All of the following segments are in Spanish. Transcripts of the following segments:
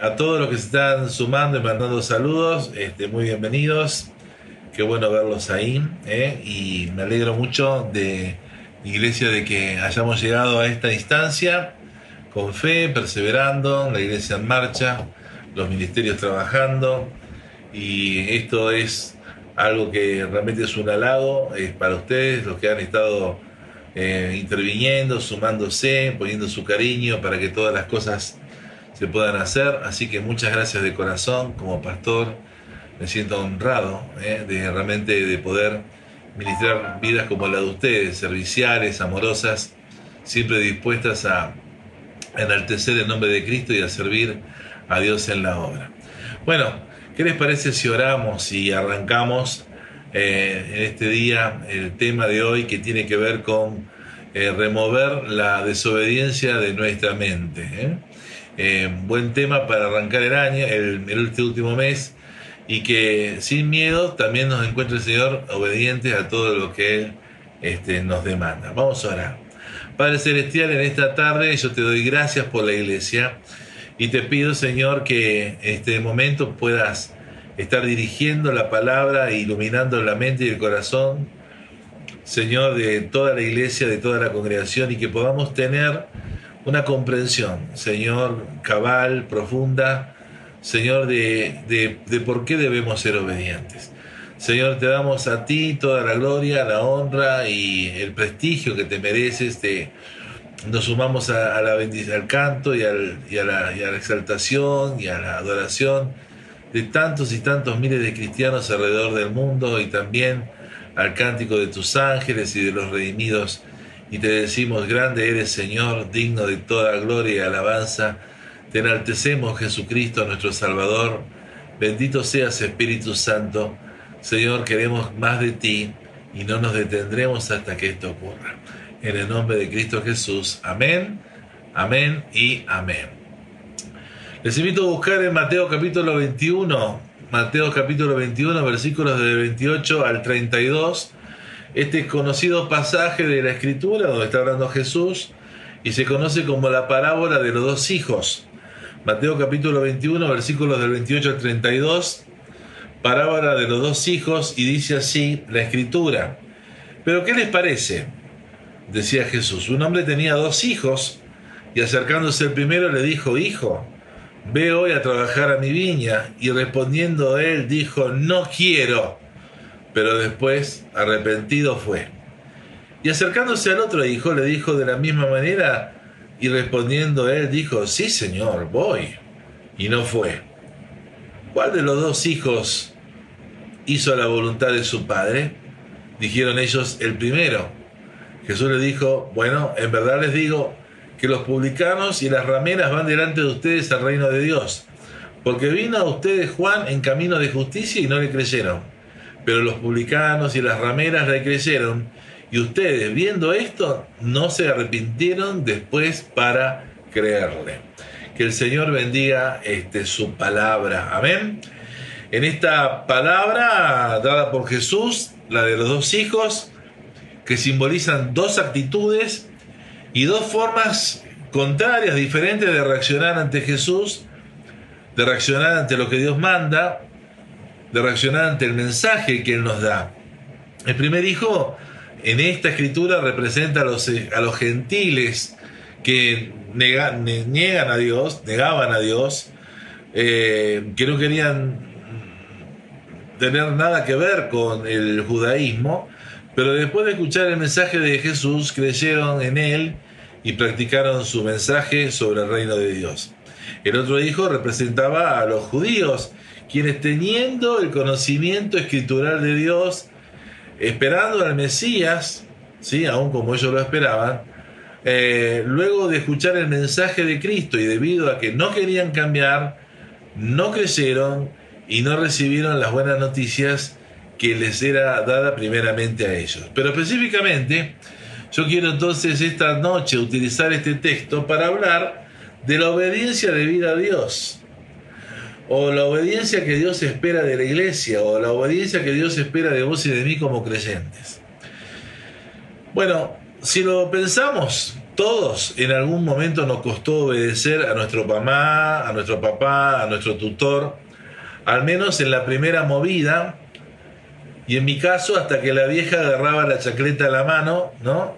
a todos los que se están sumando y mandando saludos, este, muy bienvenidos. Qué bueno verlos ahí. ¿eh? Y me alegro mucho de Iglesia de que hayamos llegado a esta instancia con fe, perseverando, la Iglesia en marcha, los ministerios trabajando. Y esto es algo que realmente es un halago es para ustedes, los que han estado eh, interviniendo, sumándose, poniendo su cariño para que todas las cosas se puedan hacer. Así que muchas gracias de corazón como pastor. Me siento honrado eh, de realmente de poder ministrar vidas como la de ustedes, serviciales, amorosas, siempre dispuestas a enaltecer el nombre de Cristo y a servir a Dios en la obra. Bueno, ¿qué les parece si oramos y arrancamos eh, en este día el tema de hoy que tiene que ver con eh, remover la desobediencia de nuestra mente? Eh, buen tema para arrancar el año, el, este último mes, y que sin miedo también nos encuentre el Señor obedientes a todo lo que Él este, nos demanda. Vamos a orar. Padre Celestial, en esta tarde yo te doy gracias por la iglesia y te pido, Señor, que este momento puedas estar dirigiendo la palabra iluminando la mente y el corazón, Señor, de toda la iglesia, de toda la congregación y que podamos tener una comprensión, Señor, cabal, profunda, Señor, de, de, por qué debemos ser obedientes. Señor, te damos a ti toda la gloria, la honra y el prestigio que te mereces. Te, nos sumamos a, la al canto y, al, y, a la, y a la exaltación y a la adoración de tantos y tantos miles de cristianos alrededor del mundo y también al cántico de tus ángeles y de los redimidos y te decimos, grande eres Señor, digno de toda gloria y alabanza. Te enaltecemos, Jesucristo, nuestro Salvador. Bendito seas, Espíritu Santo. Señor, queremos más de ti y no nos detendremos hasta que esto ocurra. En el nombre de Cristo Jesús. Amén, amén y amén. Les invito a buscar en Mateo capítulo 21, Mateo capítulo 21, versículos del 28 al 32 este conocido pasaje de la escritura donde está hablando Jesús y se conoce como la parábola de los dos hijos. Mateo capítulo 21, versículos del 28 al 32, parábola de los dos hijos y dice así la escritura. Pero ¿qué les parece? Decía Jesús, un hombre tenía dos hijos y acercándose el primero le dijo, hijo, ve hoy a trabajar a mi viña. Y respondiendo él dijo, no quiero pero después arrepentido fue. Y acercándose al otro hijo le dijo de la misma manera y respondiendo él dijo, sí señor, voy. Y no fue. ¿Cuál de los dos hijos hizo la voluntad de su padre? Dijeron ellos, el primero. Jesús le dijo, bueno, en verdad les digo que los publicanos y las rameras van delante de ustedes al reino de Dios, porque vino a ustedes Juan en camino de justicia y no le creyeron pero los publicanos y las rameras le creyeron, y ustedes viendo esto no se arrepintieron después para creerle. Que el Señor bendiga este, su palabra. Amén. En esta palabra dada por Jesús, la de los dos hijos, que simbolizan dos actitudes y dos formas contrarias, diferentes de reaccionar ante Jesús, de reaccionar ante lo que Dios manda, de reaccionar ante el mensaje que Él nos da. El primer hijo en esta escritura representa a los, a los gentiles que niegan a Dios, negaban a Dios, eh, que no querían tener nada que ver con el judaísmo, pero después de escuchar el mensaje de Jesús creyeron en Él y practicaron su mensaje sobre el reino de Dios. El otro hijo representaba a los judíos quienes teniendo el conocimiento escritural de Dios, esperando al Mesías, ¿sí? aún como ellos lo esperaban, eh, luego de escuchar el mensaje de Cristo y debido a que no querían cambiar, no creyeron y no recibieron las buenas noticias que les era dada primeramente a ellos. Pero específicamente, yo quiero entonces esta noche utilizar este texto para hablar de la obediencia debida a Dios o la obediencia que Dios espera de la iglesia, o la obediencia que Dios espera de vos y de mí como creyentes. Bueno, si lo pensamos, todos en algún momento nos costó obedecer a nuestro mamá, a nuestro papá, a nuestro tutor, al menos en la primera movida, y en mi caso hasta que la vieja agarraba la chacleta a la mano, ¿no?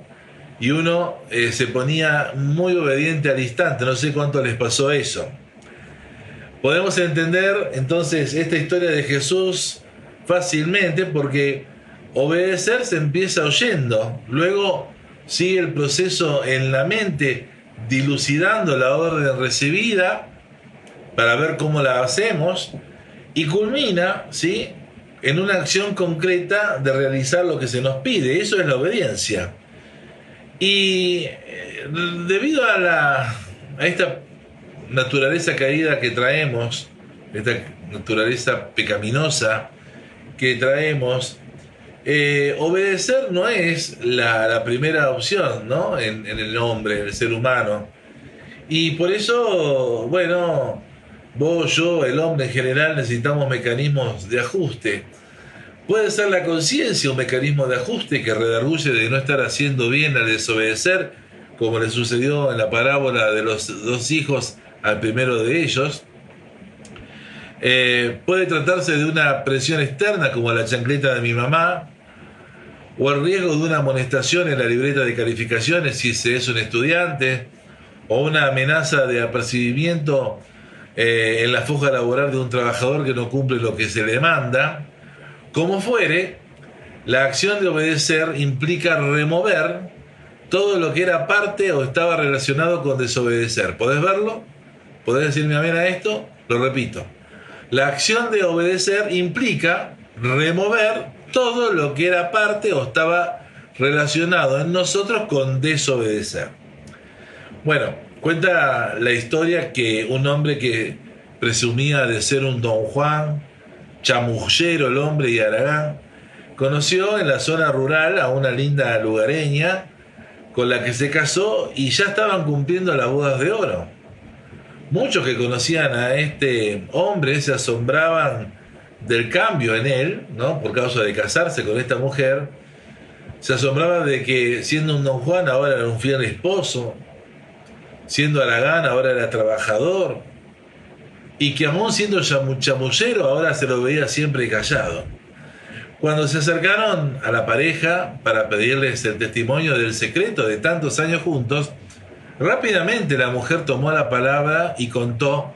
Y uno eh, se ponía muy obediente al instante, no sé cuánto les pasó eso. Podemos entender entonces esta historia de Jesús fácilmente porque obedecer se empieza oyendo, luego sigue el proceso en la mente dilucidando la orden recibida para ver cómo la hacemos y culmina, ¿sí? en una acción concreta de realizar lo que se nos pide. Eso es la obediencia. Y eh, debido a, la, a esta naturaleza caída que traemos, esta naturaleza pecaminosa que traemos, eh, obedecer no es la, primera opción ¿no? en, el hombre, en el ser humano. Y por eso, bueno, vos, yo, el hombre en general necesitamos mecanismos de ajuste. Puede ser la conciencia un mecanismo de ajuste que redarguye de no estar haciendo bien al desobedecer, como le sucedió en la parábola de los dos hijos al primero de ellos. Eh, puede tratarse de una presión externa como la chancleta de mi mamá, o el riesgo de una amonestación en la libreta de calificaciones si se es un estudiante, o una amenaza de apercibimiento eh, en la foja laboral de un trabajador que no cumple lo que se le manda. Como fuere, la acción de obedecer implica remover todo lo que era parte o estaba relacionado con desobedecer. ¿Podés verlo? ¿Podés decirme amén a esto? Lo repito. La acción de obedecer implica remover todo lo que era parte o estaba relacionado en nosotros con desobedecer. Bueno, Cuenta la historia que un hombre que presumía de ser un don Juan, chamullero el hombre y aragán, conoció en la zona rural a una linda lugareña con la que se casó y ya estaban cumpliendo las bodas de oro. Muchos que conocían a este hombre se asombraban del cambio en él, ¿no? Por causa de casarse con esta mujer. Se asombraban de que siendo un don Juan ahora era un fiel esposo, siendo Aragán ahora era trabajador, y que aún siendo chamullero ahora se lo veía siempre callado. Cuando se acercaron a la pareja para pedirles el testimonio del secreto de tantos años juntos, rápidamente la mujer tomó la palabra y contó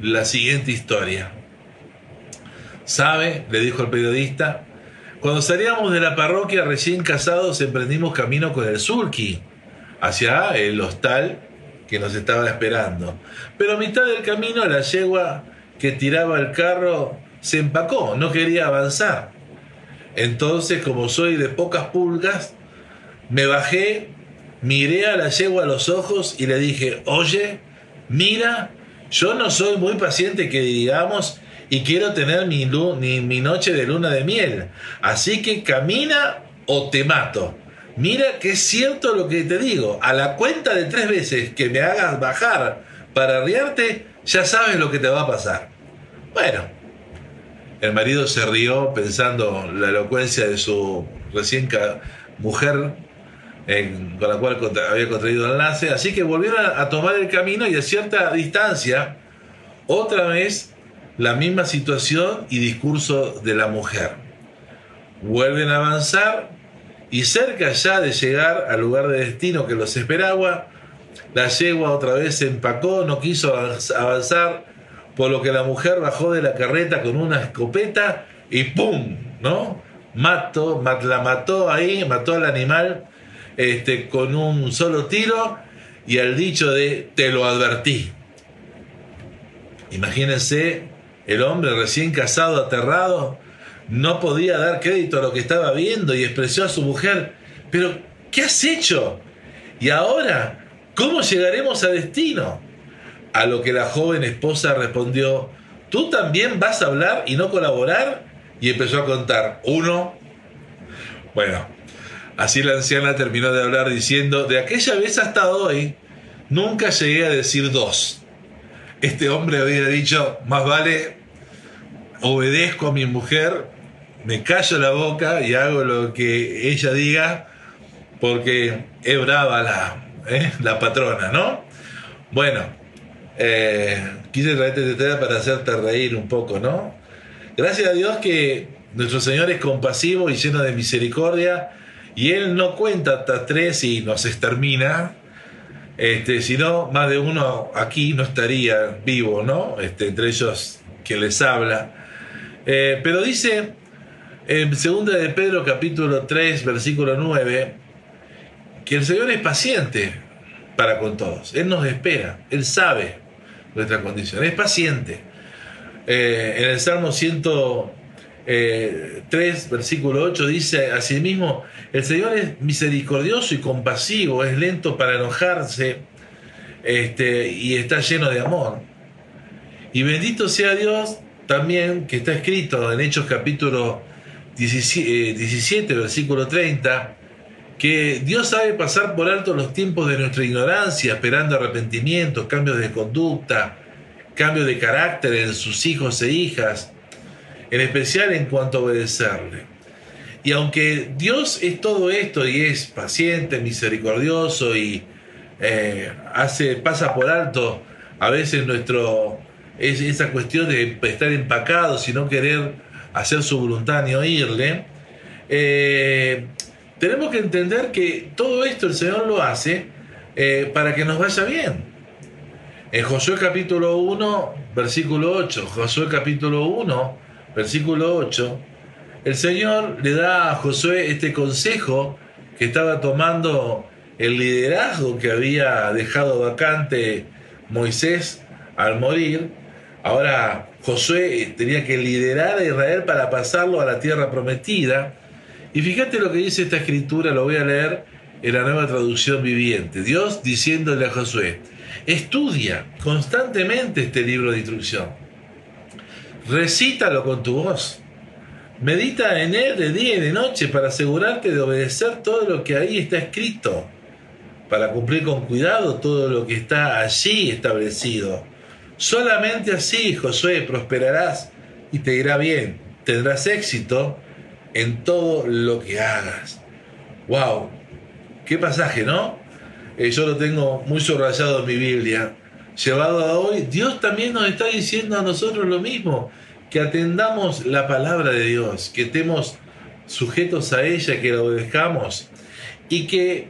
la siguiente historia. ¿Sabe? le dijo el periodista. Cuando salíamos de la parroquia recién casados emprendimos camino con el sulky hacia el hostal que nos estaba esperando. Pero a mitad del camino la yegua que tiraba el carro se empacó, no quería avanzar. Entonces, como soy de pocas pulgas, me bajé, miré a la yegua a los ojos y le dije, oye, mira, yo no soy muy paciente que digamos y quiero tener mi, noche de luna de miel. Así que camina o te mato. Mira que es cierto lo que te digo. A la cuenta de tres veces que me hagas bajar para riarte, ya sabes lo que te va a pasar. Bueno, el marido se rió pensando la elocuencia de su recién mujer con la cual había contraído el enlace, así que volvieron a tomar el camino y a cierta distancia, otra vez la misma situación y discurso de la mujer. Vuelven a avanzar y cerca ya de llegar al lugar de destino que los esperaba, la yegua otra vez se empacó, no quiso avanzar, por lo que la mujer bajó de la carreta con una escopeta y ¡pum! ¿no? Mató, la mató ahí, mató al animal este, con un solo tiro y al dicho de te lo advertí. Imagínense el hombre recién casado, aterrado, no podía dar crédito a lo que estaba viendo y expresó a su mujer, pero ¿qué has hecho? Y ahora, ¿cómo llegaremos a destino? A lo que la joven esposa respondió, ¿tú también vas a hablar y no colaborar? Y empezó a contar, uno. Bueno, así la anciana terminó de hablar diciendo, de aquella vez hasta hoy, nunca llegué a decir dos. Este hombre había dicho, más vale obedezco a mi mujer me callo la boca y hago lo que ella diga porque es brava la, ¿eh? la patrona, ¿no? Bueno, eh, quise traerte este tema para hacerte reír un poco, ¿no? Gracias a Dios que nuestro Señor es compasivo y lleno de misericordia y Él no cuenta hasta tres y nos extermina, este, si no, más de uno aquí no estaría vivo, ¿no? Este, entre ellos que les habla. Eh, pero dice en 2 de Pedro capítulo 3, versículo 9, que el Señor es paciente para con todos. Él nos espera, Él sabe nuestra condición, es paciente. Eh, en el Salmo 103, versículo 8, dice asimismo, el Señor es misericordioso y compasivo, es lento para enojarse este, y está lleno de amor. Y bendito sea Dios también que está escrito en Hechos capítulo 17, eh, versículo 30, que Dios sabe pasar por alto los tiempos de nuestra ignorancia, esperando arrepentimiento, cambios de conducta, cambio de carácter en sus hijos e hijas, en especial en cuanto a obedecerle. Y aunque Dios es todo esto y es paciente, misericordioso y eh, hace, pasa por alto a veces nuestro, es, esa cuestión de estar empacados y no querer hacer su voluntad ni oírle, eh, tenemos que entender que todo esto el Señor lo hace eh, para que nos vaya bien. En Josué capítulo 1, versículo 8, Josué capítulo 1, versículo 8, el Señor le da a Josué este consejo que estaba tomando el liderazgo que había dejado vacante Moisés al morir. Ahora Josué tenía que liderar a Israel para pasarlo a la tierra prometida. Y fíjate lo que dice esta escritura, lo voy a leer en la nueva traducción viviente. Dios diciéndole a Josué, estudia constantemente este libro de instrucción. Recítalo con tu voz Medita en él de día y de noche para asegurarte de obedecer todo lo que ahí está escrito, para cumplir con cuidado todo lo que está allí establecido. Solamente así, Josué, prosperarás y te irá bien. Tendrás éxito en todo lo que hagas. ¡Wow! ¡Qué pasaje, ¿no? Eh, yo lo tengo muy subrayado en mi Biblia. Llevado a hoy, Dios también nos está diciendo a nosotros lo mismo que atendamos la palabra de Dios, que estemos sujetos a ella, que la obedezcamos y que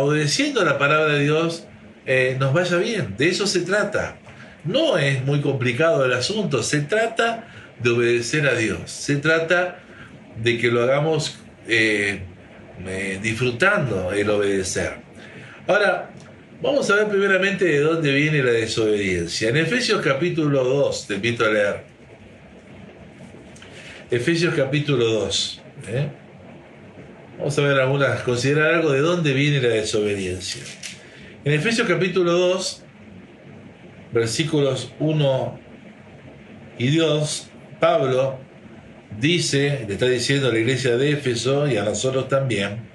obedeciendo la palabra de Dios eh, nos vaya bien. De eso se trata. No es muy complicado el asunto, se trata de obedecer a Dios, se trata de que lo hagamos eh, eh, disfrutando el obedecer. Ahora, vamos a ver primeramente de dónde viene la desobediencia. En Efesios capítulo 2, te invito a leer. Efesios capítulo 2. ¿eh? Vamos a ver algunas, considerar algo de dónde viene la desobediencia. En Efesios capítulo 2, versículos 1 y 2, Pablo dice, le está diciendo a la iglesia de Éfeso y a nosotros también,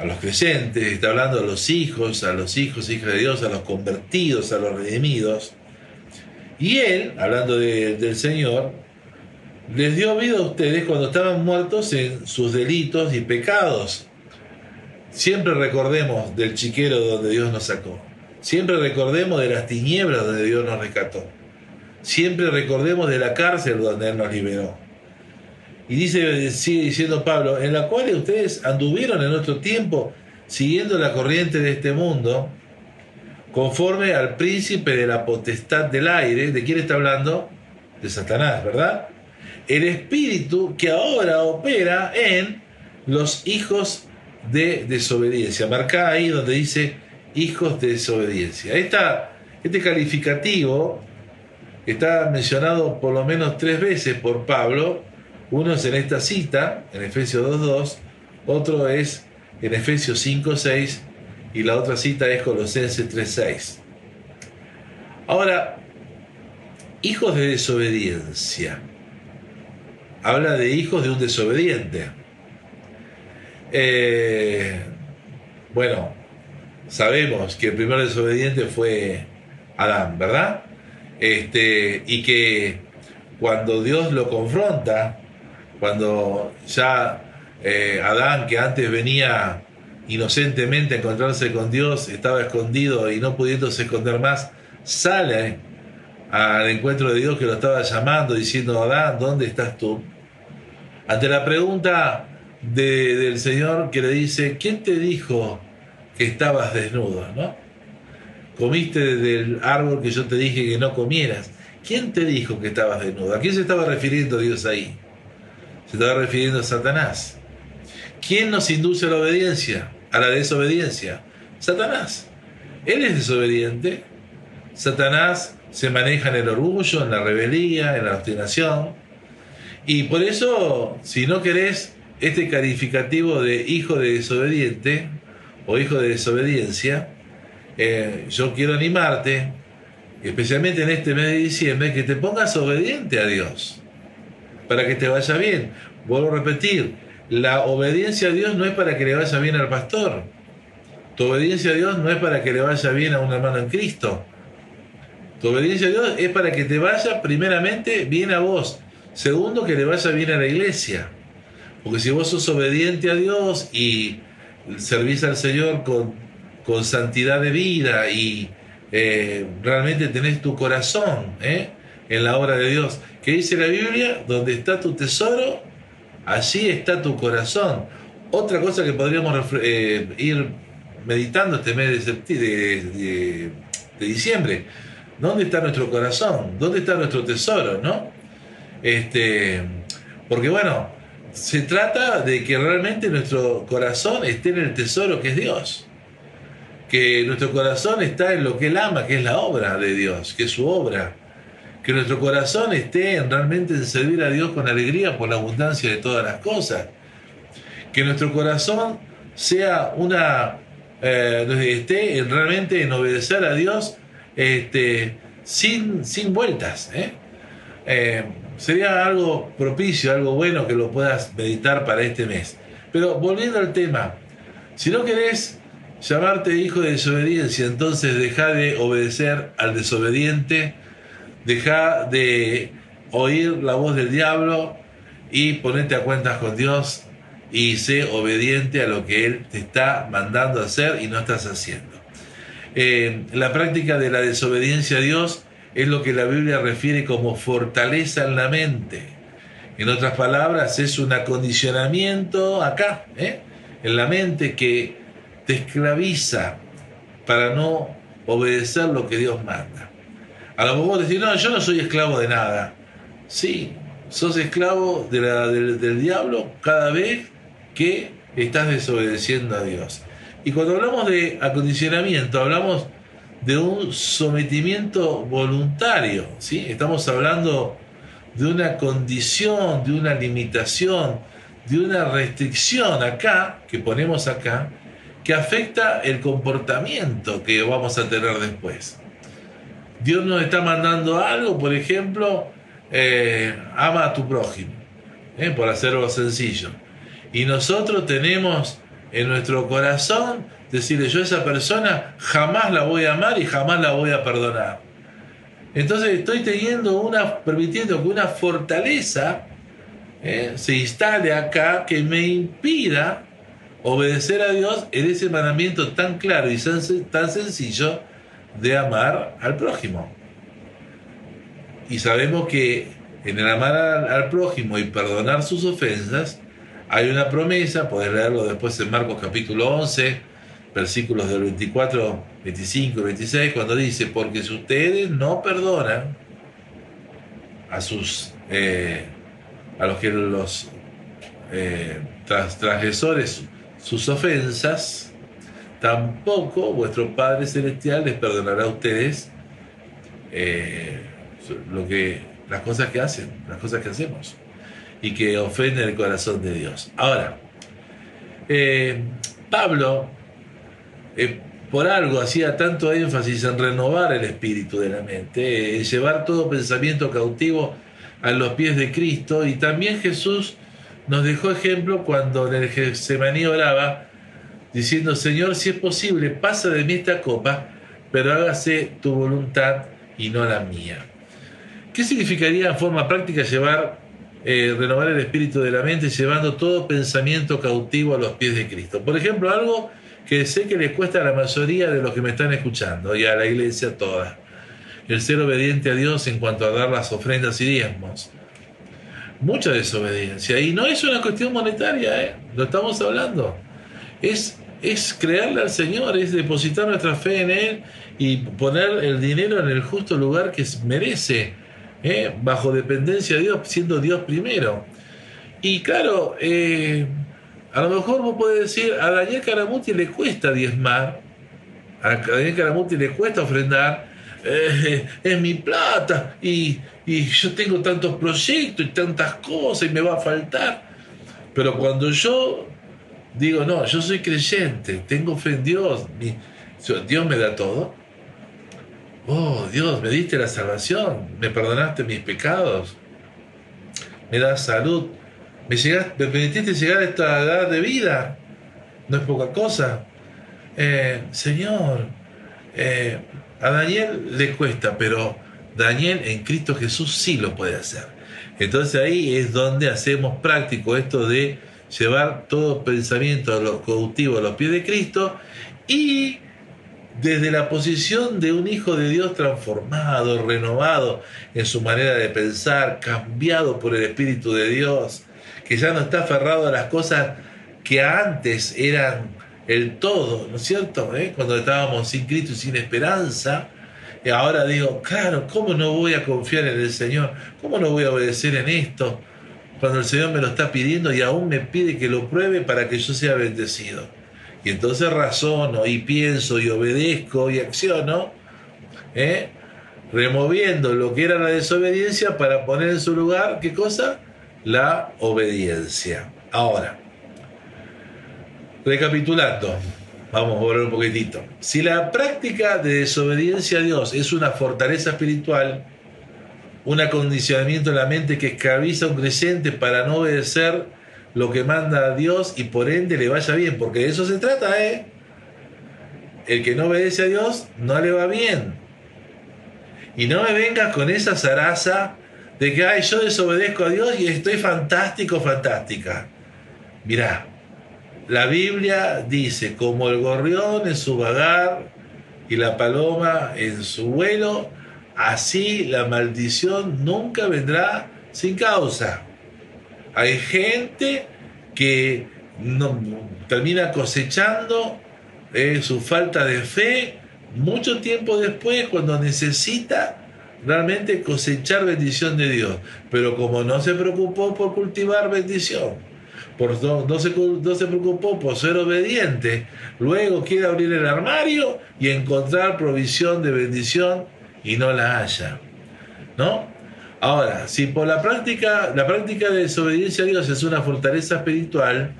a los creyentes, está hablando a los hijos, a los hijos, hijas de Dios, a los convertidos, a los redimidos. Y él, hablando del Señor, les dio vida a ustedes cuando estaban muertos en sus delitos y pecados. Siempre recordemos del chiquero donde Dios nos sacó. Siempre recordemos de las tinieblas donde Dios nos rescató. Siempre recordemos de la cárcel donde Él nos liberó. Y dice, sigue diciendo Pablo, en la cual ustedes anduvieron en nuestro tiempo siguiendo la corriente de este mundo, conforme al príncipe de la potestad del aire. ¿De quién está hablando? De Satanás, ¿verdad? el espíritu que ahora opera en los hijos de desobediencia. Marca ahí donde dice hijos de desobediencia. Este calificativo está mencionado por lo menos tres veces por Pablo. Uno es en esta cita, en Efesios 2.2, otro es en Efesios 5.6 y la otra cita es Colosenses 3.6. Ahora, hijos de desobediencia habla de hijos de un desobediente. Eh, bueno, sabemos que el primer desobediente fue Adán, ¿verdad? Este, y que cuando Dios lo confronta, cuando ya eh, Adán, que antes venía inocentemente a encontrarse con Dios, estaba escondido y no pudiéndose esconder más, sale al encuentro de Dios que lo estaba llamando, diciendo, Adán, ¿dónde estás tú? Ante la pregunta del Señor que le dice, ¿quién te dijo que estabas desnudo? ¿no? Comiste del árbol que yo te dije que no comieras. ¿Quién te dijo que estabas desnudo? ¿A quién se estaba refiriendo Dios ahí? Se estaba refiriendo a Satanás. ¿Quién nos induce a la obediencia? A la desobediencia. Satanás. Él es desobediente. Satanás se maneja en el orgullo, en la rebeldía, en la obstinación. Y por eso, si no querés este calificativo de hijo de desobediente o hijo de desobediencia, eh, yo quiero animarte, especialmente en este mes de diciembre, que te pongas obediente a Dios, para que te vaya bien. Vuelvo a repetir, la obediencia a Dios no es para que le vaya bien al pastor. Tu obediencia a Dios no es para que le vaya bien a un hermano en Cristo. Tu obediencia a Dios es para que te vaya primeramente bien a vos. Segundo, que le vaya bien a la iglesia. Porque si vos sos obediente a Dios y servís al Señor con, con santidad de vida y eh, realmente tenés tu corazón eh, en la obra de Dios, ¿qué dice la Biblia? Donde está tu tesoro, allí está tu corazón. Otra cosa que podríamos eh, ir meditando este mes de, de diciembre ¿Dónde está nuestro corazón? ¿Dónde está nuestro tesoro? ¿No? Este, porque bueno, se trata de que realmente nuestro corazón esté en el tesoro que es Dios. Que nuestro corazón está en lo que Él ama, que es la obra de Dios, que es su obra. Que nuestro corazón esté realmente en servir a Dios con alegría por la abundancia de todas las cosas. Que nuestro corazón sea una, eh, esté realmente en obedecer a Dios este, sin, sin vueltas. ¿eh? Eh, sería algo propicio, algo bueno que lo puedas meditar para este mes. Pero volviendo al tema, si no querés llamarte hijo de desobediencia, entonces deja de obedecer al desobediente, deja de oír la voz del diablo y ponerte a cuentas con Dios y sé obediente a lo que Él te está mandando hacer y no estás haciendo. Eh, la práctica de la desobediencia a Dios es lo que la Biblia refiere como fortaleza en la mente. En otras palabras, es un acondicionamiento acá, ¿eh? en la mente que te esclaviza para no obedecer lo que Dios manda. A lo mejor decir, no, yo no soy esclavo de nada. Sí, sos esclavo del, del diablo cada vez que estás desobedeciendo a Dios. Y cuando hablamos de acondicionamiento, hablamos de un sometimiento voluntario, ¿sí? Estamos hablando de una condición, de una limitación, de una restricción acá, que ponemos acá, que afecta el comportamiento que vamos a tener después. Dios nos está mandando algo, por ejemplo, eh, ama a tu prójimo, ¿eh? por hacerlo sencillo. Y nosotros tenemos en nuestro corazón, decirle yo a esa persona jamás la voy a amar y jamás la voy a perdonar. Entonces estoy teniendo una, permitiendo que una fortaleza eh, se instale acá que me impida obedecer a Dios en ese mandamiento tan claro y tan sencillo de amar al prójimo. Y sabemos que en el amar al prójimo y perdonar sus ofensas, hay una promesa, podés leerlo después en Marcos capítulo 11, versículos del 24, 25 26, cuando dice, porque si ustedes no perdonan a sus eh, a los que los eh, transgresores sus ofensas, tampoco vuestro Padre Celestial les perdonará a ustedes eh, lo que, las cosas que hacen, las cosas que hacemos y que ofende el corazón de Dios. Ahora, eh, Pablo, eh, por algo hacía tanto énfasis en renovar el espíritu de la mente, en llevar todo pensamiento cautivo a los pies de Cristo, y también Jesús nos dejó ejemplo cuando en el oraba, diciendo, Señor, si es posible, pasa de mí esta copa, pero hágase tu voluntad y no la mía. ¿Qué significaría en forma práctica llevar eh, renovar el espíritu de la mente llevando todo pensamiento cautivo a los pies de Cristo. Por ejemplo, algo que sé que les cuesta a la mayoría de los que me están escuchando y a la iglesia toda. El ser obediente a Dios en cuanto a dar las ofrendas y diezmos. Mucha desobediencia. Y no es una cuestión monetaria, ¿eh? lo estamos hablando. Es, es creerle al Señor, es depositar nuestra fe en Él y poner el dinero en el justo lugar que merece, ¿eh? bajo dependencia de Dios, siendo Dios primero. Y claro, eh, a lo mejor vos podés decir, a Daniel Caramuti le cuesta diezmar, a Daniel Caramuti le cuesta ofrendar, eh, es mi plata y, yo tengo tantos proyectos y tantas cosas y me va a faltar. Pero cuando yo digo, no, yo soy creyente, tengo fe en Dios, Dios me da todo. Oh, Dios, me diste la salvación, me perdonaste mis pecados, me das salud, me, llegaste, permitiste llegar a esta edad de vida. No es poca cosa. Eh, señor, eh, a Daniel le cuesta, pero Daniel en Cristo Jesús sí lo puede hacer. Entonces ahí es donde hacemos práctico esto de llevar todo pensamiento a los cautivos a los pies de Cristo y desde la posición de un hijo de Dios transformado, renovado en su manera de pensar, cambiado por el Espíritu de Dios, que ya no está aferrado a las cosas que antes eran el todo, ¿no es cierto? ¿Eh? Cuando estábamos sin Cristo y sin esperanza, ahora digo, claro, ¿cómo no voy a confiar en el Señor? ¿Cómo no voy a obedecer en esto? Cuando el Señor me lo está pidiendo y aún me pide que lo pruebe para que yo sea bendecido. Y entonces razono y pienso y obedezco y acciono, ¿eh? removiendo lo que era la desobediencia para poner en su lugar, ¿qué cosa? La obediencia. Ahora, Recapitulando, vamos a volver un poquitito. Si la práctica de desobediencia a Dios es una fortaleza espiritual, un acondicionamiento de la mente que esclaviza a un creyente para no obedecer lo que manda a Dios y por ende le vaya bien, porque de eso se trata, ¿eh? El que no obedece a Dios no le va bien. Y no me vengas con esa zaraza de que, ay, yo desobedezco a Dios y estoy fantástico, fantástica. Mirá, la Biblia dice, como el gorrión en su vagar y la paloma en su vuelo, así la maldición nunca vendrá sin causa. Hay gente que no, termina cosechando eh, su falta de fe mucho tiempo después cuando necesita realmente cosechar bendición de Dios. Pero como no se preocupó por cultivar bendición, no, se, preocupó por ser obediente, luego quiere abrir el armario y encontrar provisión de bendición y no la haya. ¿No? Ahora, si por la práctica, la práctica de desobediencia a Dios es una fortaleza espiritual,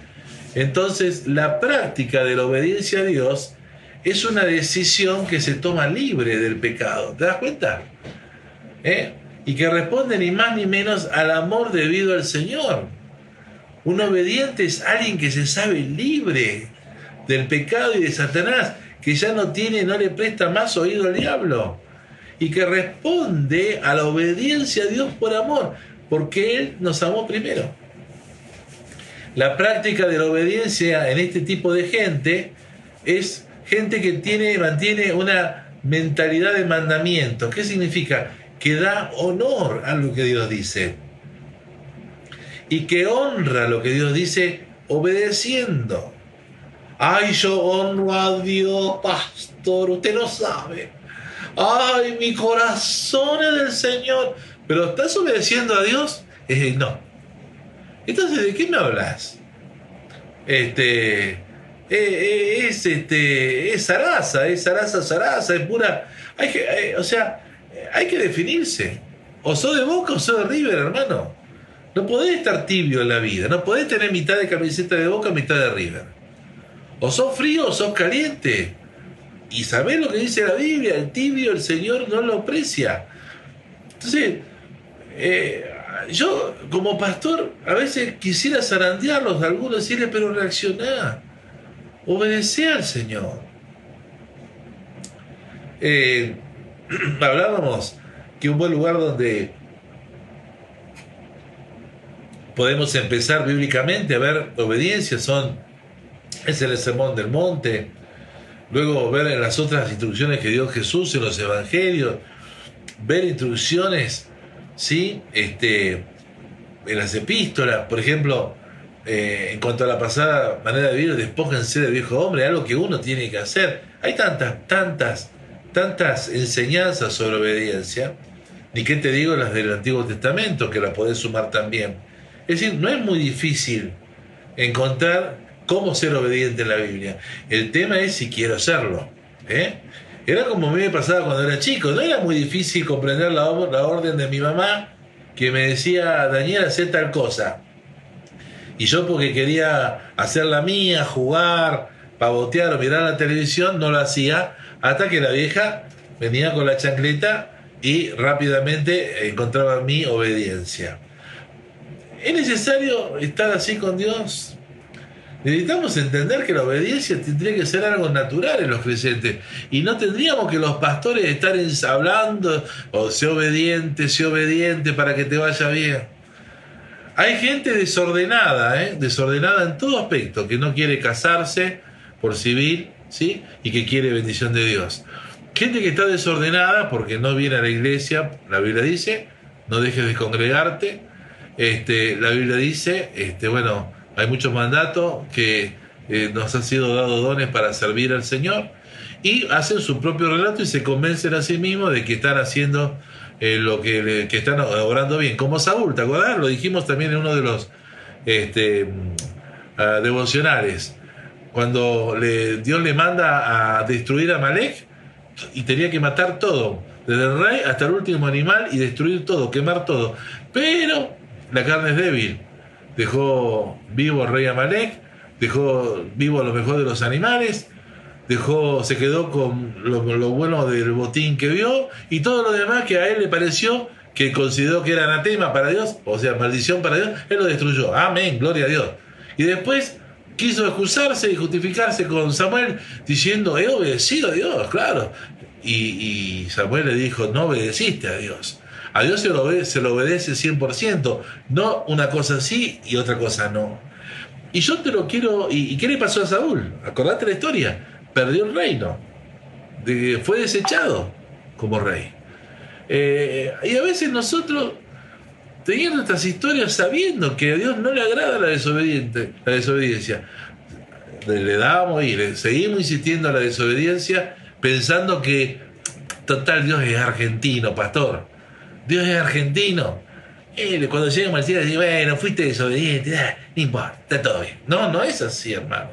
entonces la práctica de la obediencia a Dios es una decisión que se toma libre del pecado. ¿Te das cuenta? ¿Eh? Y que responde ni más ni menos al amor debido al Señor. Un obediente es alguien que se sabe libre del pecado y de Satanás, que ya no tiene, no le presta más oído al diablo y que responde a la obediencia a Dios por amor, porque Él nos amó primero. La práctica de la obediencia en este tipo de gente es gente que tiene, mantiene una mentalidad de mandamiento. ¿Qué significa? Que da honor a lo que Dios dice y que honra lo que Dios dice obedeciendo. Ay, yo honro a Dios, pastor, usted no sabe. Ay, mi corazón es del Señor. Pero ¿estás obedeciendo a Dios? Eh, no. Entonces, ¿de qué me hablas? Este, eh, eh, es este, es zaraza, es zaraza, zaraza, es pura. Hay que, o sea, hay que definirse. O soy de Boca o soy de River, hermano. No podés estar tibio en la vida, no podés tener mitad de camiseta de boca, mitad de River. O sos frío o sos caliente. Y sabés lo que dice la Biblia, el tibio el Señor no lo aprecia. Entonces, eh, yo como pastor a veces quisiera zarandearlos algunos, decirles, pero reaccioná, obedece al Señor. Eh, hablábamos que un buen lugar donde podemos empezar bíblicamente a ver obediencia, son, es el sermón del monte, luego ver las otras instrucciones que dio Jesús en los evangelios, ver instrucciones, ¿sí? Este, en las epístolas, por ejemplo, eh, en cuanto a la pasada manera de vivir, despójense del viejo hombre, algo que uno tiene que hacer. Hay tantas, tantas, tantas enseñanzas sobre obediencia, ni qué te digo las del Antiguo Testamento, que la podés sumar también. Es decir, no es muy difícil encontrar cómo ser obediente en la Biblia. El tema es si quiero serlo. ¿eh? Era como a mí me pasaba cuando era chico, no era muy difícil comprender la, la orden de mi mamá que me decía, Daniel, hace tal cosa. Y yo porque quería hacer la mía, jugar, pavotear o mirar la televisión, no lo hacía, hasta que la vieja venía con la chancleta y rápidamente encontraba mi obediencia. ¿Es necesario estar así con Dios? Necesitamos entender que la obediencia tendría que ser algo natural en los creyentes y no tendríamos que los pastores estar hablando o oh, sé obediente, sé obediente para que te vaya bien. Hay gente desordenada, ¿eh? desordenada en todo aspecto, que no quiere casarse por civil ¿sí? y que quiere bendición de Dios. Gente que está desordenada porque no viene a la iglesia, la Biblia dice, no dejes de congregarte. Este, la Biblia dice, este, bueno, hay muchos mandatos que eh, nos han sido dados dones para servir al Señor y hacen su propio relato y se convencen a sí mismos de que están haciendo eh, lo que, están obrando bien. Como Saúl, ¿te acuerdas? Lo dijimos también en uno de los este, uh, devocionales. Cuando le, Dios le manda a destruir a Malek y tenía que matar todo, desde el rey hasta el último animal y destruir todo, quemar todo. Pero la carne es débil dejó vivo al rey Amalek, dejó vivo a lo mejor de los animales, dejó, se quedó con lo, bueno del botín que vio y todo lo demás que a él le pareció que consideró que era anatema para Dios, o sea, maldición para Dios, él lo destruyó. Amén, gloria a Dios. Y después quiso excusarse y justificarse con Samuel diciendo, he obedecido a Dios, claro. Y, y Samuel le dijo, no obedeciste a Dios. A Dios se lo, obedece, se lo obedece 100%, no una cosa sí y otra cosa no. Y yo te lo quiero. ¿Y, qué le pasó a Saúl? Acordate la historia. Perdió el reino. Fue desechado como rey. Eh, y a veces nosotros, teniendo estas historias, sabiendo que a Dios no le agrada la, desobediente, la desobediencia, le damos y le seguimos insistiendo a la desobediencia, pensando que, total, Dios es argentino, pastor. Dios es argentino. Eh, cuando llega Marcela dice, bueno, fuiste desobediente, ah, no importa, está todo bien. No, no es así, hermano.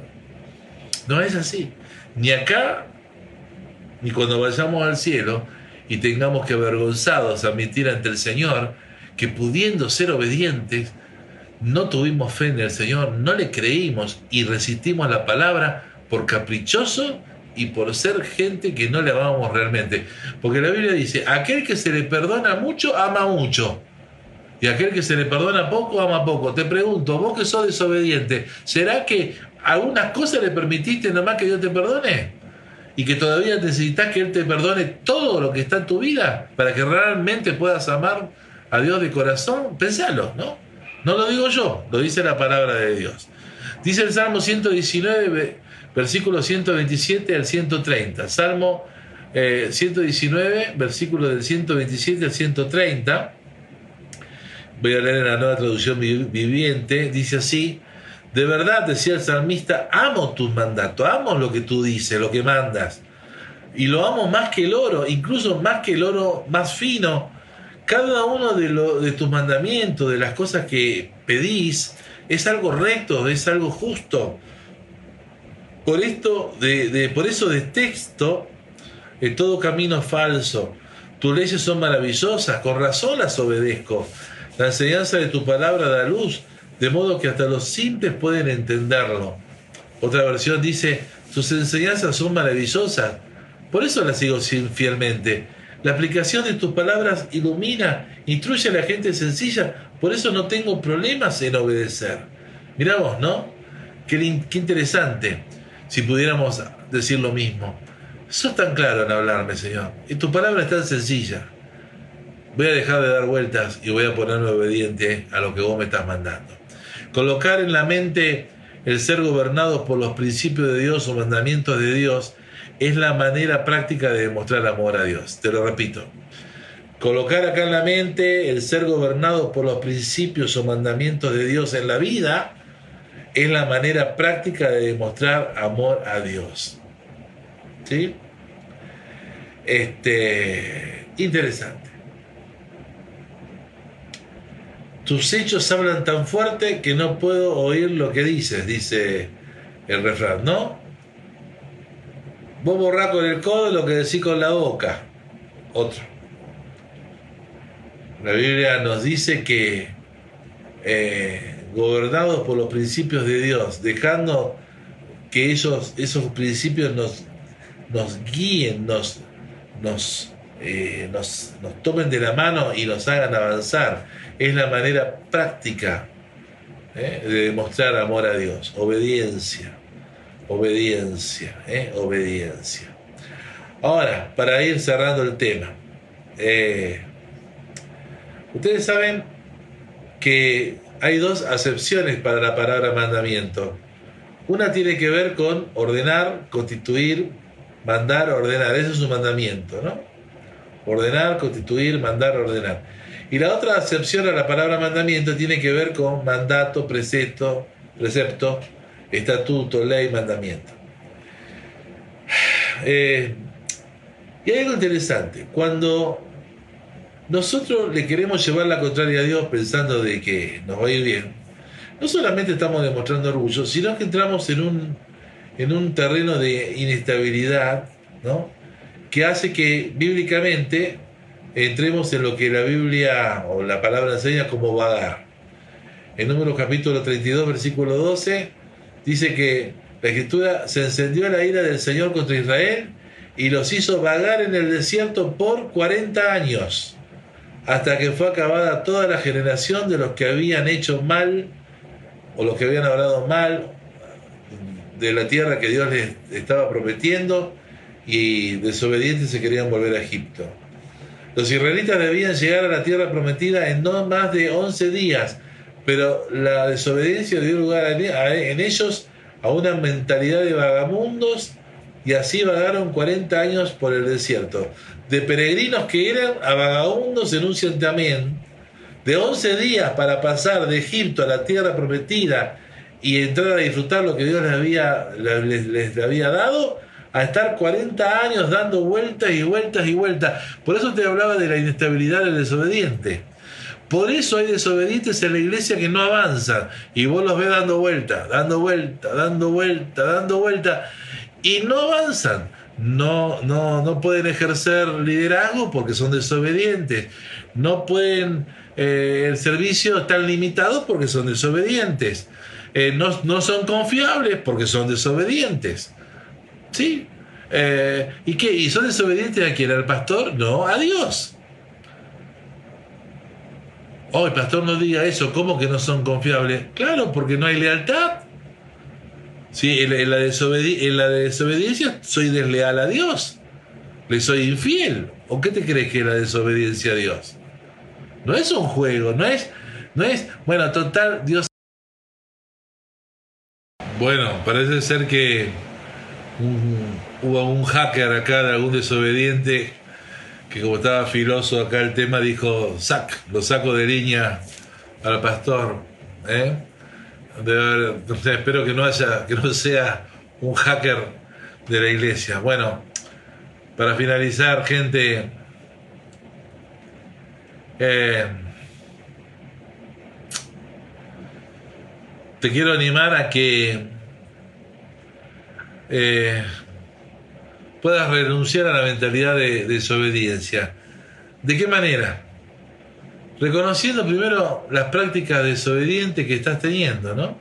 No es así. Ni acá, ni cuando vayamos al cielo y tengamos que avergonzados admitir ante el Señor que pudiendo ser obedientes, no tuvimos fe en el Señor, no le creímos y resistimos la palabra por caprichoso y por ser gente que no le amamos realmente. Porque la Biblia dice, aquel que se le perdona mucho, ama mucho. Y aquel que se le perdona poco, ama poco. Te pregunto, vos que sos desobediente, ¿será que algunas cosas le permitiste nomás que Dios te perdone? Y que todavía necesitas que Él te perdone todo lo que está en tu vida para que realmente puedas amar a Dios de corazón. Pensalo, ¿no? No lo digo yo, lo dice la palabra de Dios. Dice el Salmo 119, versículo 127 al 130. Salmo 119, eh, versículo del 127 al 130. Voy a leer en la nueva traducción viviente. Dice así, de verdad, decía el salmista, amo tus mandatos, amo lo que tú dices, lo que mandas. Y lo amo más que el oro, incluso más que el oro más fino. Cada uno de tus mandamientos, de las cosas que pedís, es algo recto, es algo justo. Por, esto, de, por eso de texto, en todo camino falso. Tus leyes son maravillosas, con razón las obedezco. La enseñanza de tu palabra da luz, de modo que hasta los simples pueden entenderlo. Otra versión dice, tus enseñanzas son maravillosas, por eso las sigo fielmente. La aplicación de tus palabras ilumina, instruye a la gente sencilla, por eso no tengo problemas en obedecer. Miramos, ¿no? Qué, qué interesante si pudiéramos decir lo mismo. Sos tan claro en hablarme, Señor, y tu palabra es tan sencilla. Voy a dejar de dar vueltas y voy a ponerme obediente a lo que vos me estás mandando. Colocar en la mente el ser gobernados por los principios de Dios o mandamientos de Dios es la manera práctica de demostrar amor a Dios. Te lo repito. Colocar acá en la mente el ser gobernado por los principios o mandamientos de Dios en la vida es la manera práctica de demostrar amor a Dios. ¿Sí? Este, interesante. Tus hechos hablan tan fuerte que no puedo oír lo que dices, dice el refrán, ¿no? Vos borrás con el codo lo que decís con la boca. Otro. La Biblia nos dice que eh, gobernados por los principios de Dios, dejando que esos, esos principios nos, nos guíen, nos, nos, eh, nos, tomen de la mano y nos hagan avanzar. Es la manera práctica eh, de demostrar amor a Dios, obediencia, obediencia, obediencia. Ahora, para ir cerrando el tema, Ustedes saben que hay dos acepciones para la palabra mandamiento. Una tiene que ver con ordenar, constituir, mandar, ordenar. Eso es un mandamiento, ¿no? Ordenar, constituir, mandar, ordenar. Y la otra acepción a la palabra mandamiento tiene que ver con mandato, precepto, precepto, estatuto, ley, mandamiento. Eh, y hay algo interesante. Cuando nosotros le queremos llevar la contraria a Dios pensando de que nos va a ir bien. No solamente estamos demostrando orgullo, sino que entramos en un, en un terreno de inestabilidad, ¿no? que hace que bíblicamente entremos en lo que la Biblia o la palabra enseña como vagar. En número capítulo 32, versículo 12, dice que la escritura se encendió la ira del Señor contra Israel y los hizo vagar en el desierto por 40 años hasta que fue acabada toda la generación de los que habían hecho mal o los que habían hablado mal de la tierra que Dios les estaba prometiendo y desobedientes se querían volver a Egipto. Los israelitas debían llegar a la tierra prometida en no más de 11 días, pero la desobediencia dio lugar en ellos a una mentalidad de vagamundos y así vagaron 40 años por el desierto de peregrinos que eran a vagabundos en un también de 11 días para pasar de Egipto a la tierra prometida y entrar a disfrutar lo que Dios les había, les, había dado, a estar 40 años dando vueltas y vueltas y vueltas. Por eso te hablaba de la inestabilidad del desobediente. Por eso hay desobedientes en la iglesia que no avanzan y vos los ves dando vueltas, dando vueltas, dando vueltas, dando vueltas y no avanzan no, no, no pueden ejercer liderazgo porque son desobedientes. No pueden, eh, el servicio está limitado porque son desobedientes. Eh, no, no, son confiables porque son desobedientes. ¿Sí? Eh, ¿Y qué? ¿Y son desobedientes a quién? ¿Al pastor? No, a Dios. Oh, el pastor no diga eso, ¿cómo que no son confiables? Claro, porque no hay lealtad. Sí, en la, desobediencia soy desleal a Dios. Le soy infiel. ¿O qué te crees que es la desobediencia a Dios? No es un juego, no es, no es, bueno, total, Dios. Bueno, parece ser que hubo un hacker acá de algún desobediente que como estaba filoso acá el tema dijo, sac, lo saco de línea al pastor. ¿eh? Espero que no haya, que no sea un hacker de la iglesia. Bueno, para finalizar, gente, eh, te quiero animar a que eh, puedas renunciar a la mentalidad de desobediencia. ¿De qué manera? Reconociendo primero las prácticas desobedientes que estás teniendo, ¿no?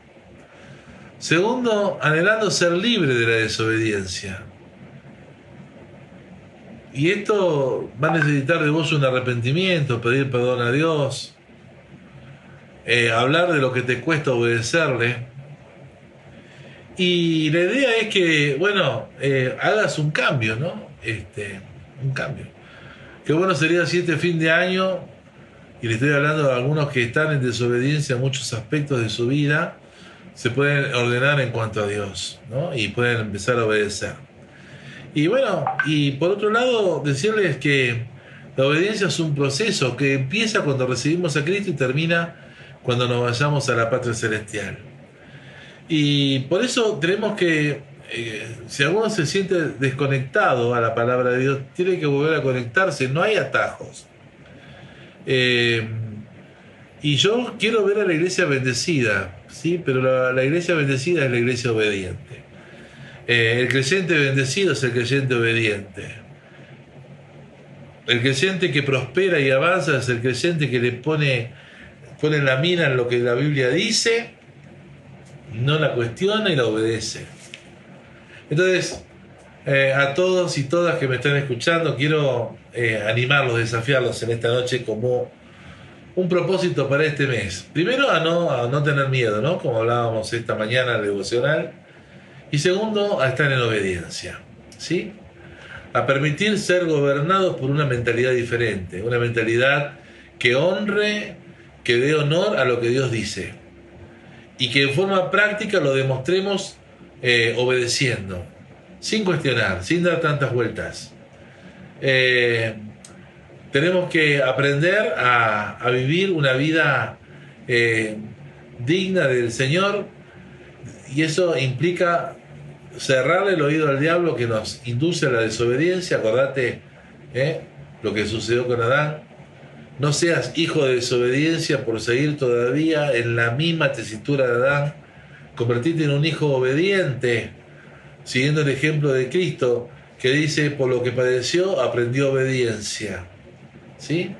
Segundo, anhelando ser libre de la desobediencia. Y esto va a necesitar de vos un arrepentimiento, pedir perdón a Dios, eh, hablar de lo que te cuesta obedecerle. Y la idea es que, bueno, eh, hagas un cambio, ¿no? Este, un cambio. Qué bueno sería si este fin de año y le estoy hablando de algunos que están en desobediencia en muchos aspectos de su vida, se pueden ordenar en cuanto a Dios, ¿no? Y pueden empezar a obedecer. Y bueno, y por otro lado, decirles que la obediencia es un proceso que empieza cuando recibimos a Cristo y termina cuando nos vayamos a la patria celestial. Y por eso tenemos que, eh, si alguno se siente desconectado a la palabra de Dios, tiene que volver a conectarse, no hay atajos. Eh, y yo quiero ver a la iglesia bendecida, ¿sí? pero la, iglesia bendecida es la iglesia obediente. Eh, el creyente bendecido es el creyente obediente. El creyente que prospera y avanza es el creyente que le pone, pone la mina en lo que la Biblia dice, no la cuestiona y la obedece. Entonces, eh, a todos y todas que me están escuchando, quiero eh, animarlos, desafiarlos en esta noche como un propósito para este mes. Primero, a no, no tener miedo, ¿no? Como hablábamos esta mañana, devocional. Y segundo, a estar en obediencia, ¿sí? a permitir ser gobernados por una mentalidad diferente, una mentalidad que honre, que dé honor a lo que Dios dice y que en forma práctica lo demostremos eh, obedeciendo, sin cuestionar, sin dar tantas vueltas. Eh, tenemos que aprender a, vivir una vida eh, digna del Señor y eso implica cerrarle el oído al diablo que nos induce a la desobediencia. Acordate ¿eh? lo que sucedió con Adán. No seas hijo de desobediencia por seguir todavía en la misma tesitura de Adán. Convertirte en un hijo obediente, siguiendo el ejemplo de Cristo, que dice, por lo que padeció, aprendió obediencia. ¿Sí?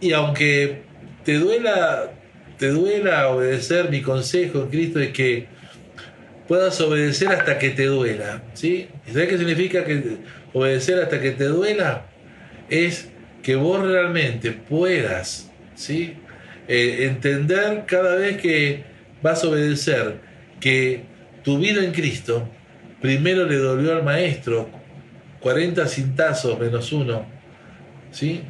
Y aunque te duela, te duela obedecer, mi consejo en Cristo es que puedas obedecer hasta que te duela. ¿sí? ¿Sabes qué significa que obedecer hasta que te duela? Es que vos realmente puedas ¿sí? Eh, entender cada vez que vas a obedecer que tu vida en Cristo primero le dolió al maestro 40 cintazos menos uno, ¿sí?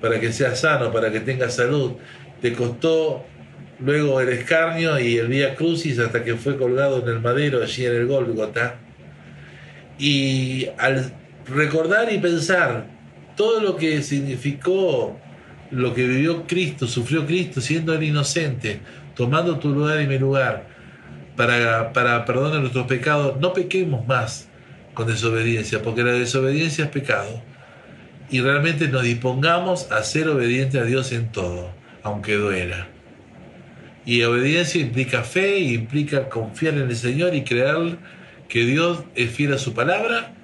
Para que seas sano, para que tengas salud. Te costó luego el escarnio y el vía crucis hasta que fue colgado en el madero allí en el Gólgota. Y al recordar y pensar todo lo que significó lo que vivió Cristo, sufrió Cristo siendo el inocente, tomando tu lugar y mi lugar, para, para perdonar nuestros pecados, no pequemos más con desobediencia, porque la desobediencia es pecado. Y realmente nos dispongamos a ser obedientes a Dios en todo, aunque duela. Y obediencia implica fe, implica confiar en el Señor y creer que Dios es fiel a su palabra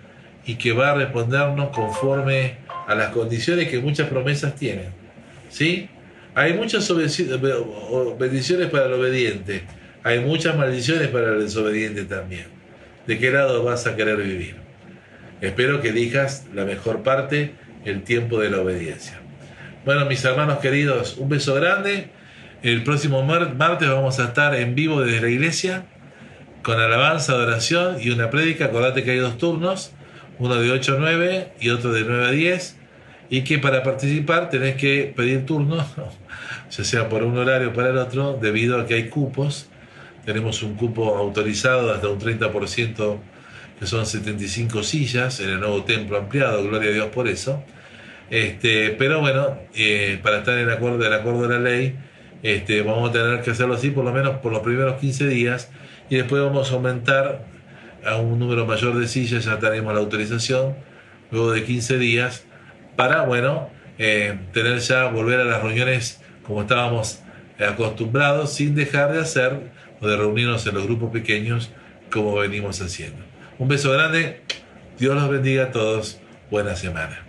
y que va a respondernos conforme a las condiciones que muchas promesas tienen. ¿Sí? Hay muchas bendiciones para el obediente, hay muchas maldiciones para el desobediente también. ¿De qué lado vas a querer vivir? Espero que elijas la mejor parte, el tiempo de la obediencia. Bueno, mis hermanos queridos, un beso grande el próximo martes vamos a estar en vivo desde la iglesia con alabanza, adoración y una prédica. Acordate que hay dos turnos, uno de 8 a 9 y otro de 9 a 10. Y que para participar tenés que pedir turno, ya sea por un horario o para el otro, debido a que hay cupos. Tenemos un cupo autorizado hasta un 30%, que son 75 sillas en el nuevo templo ampliado, gloria a Dios por eso. Este, pero bueno, eh, para estar en acuerdo, en acuerdo de la ley, este, vamos a tener que hacerlo así por lo menos por los primeros 15 días y después vamos a aumentar a un número mayor de sillas, ya tenemos la autorización, luego de 15 días, para, bueno, eh, tener ya, volver a las reuniones como estábamos acostumbrados, sin dejar de hacer o de reunirnos en los grupos pequeños como venimos haciendo. Un beso grande, Dios los bendiga a todos, buena semana.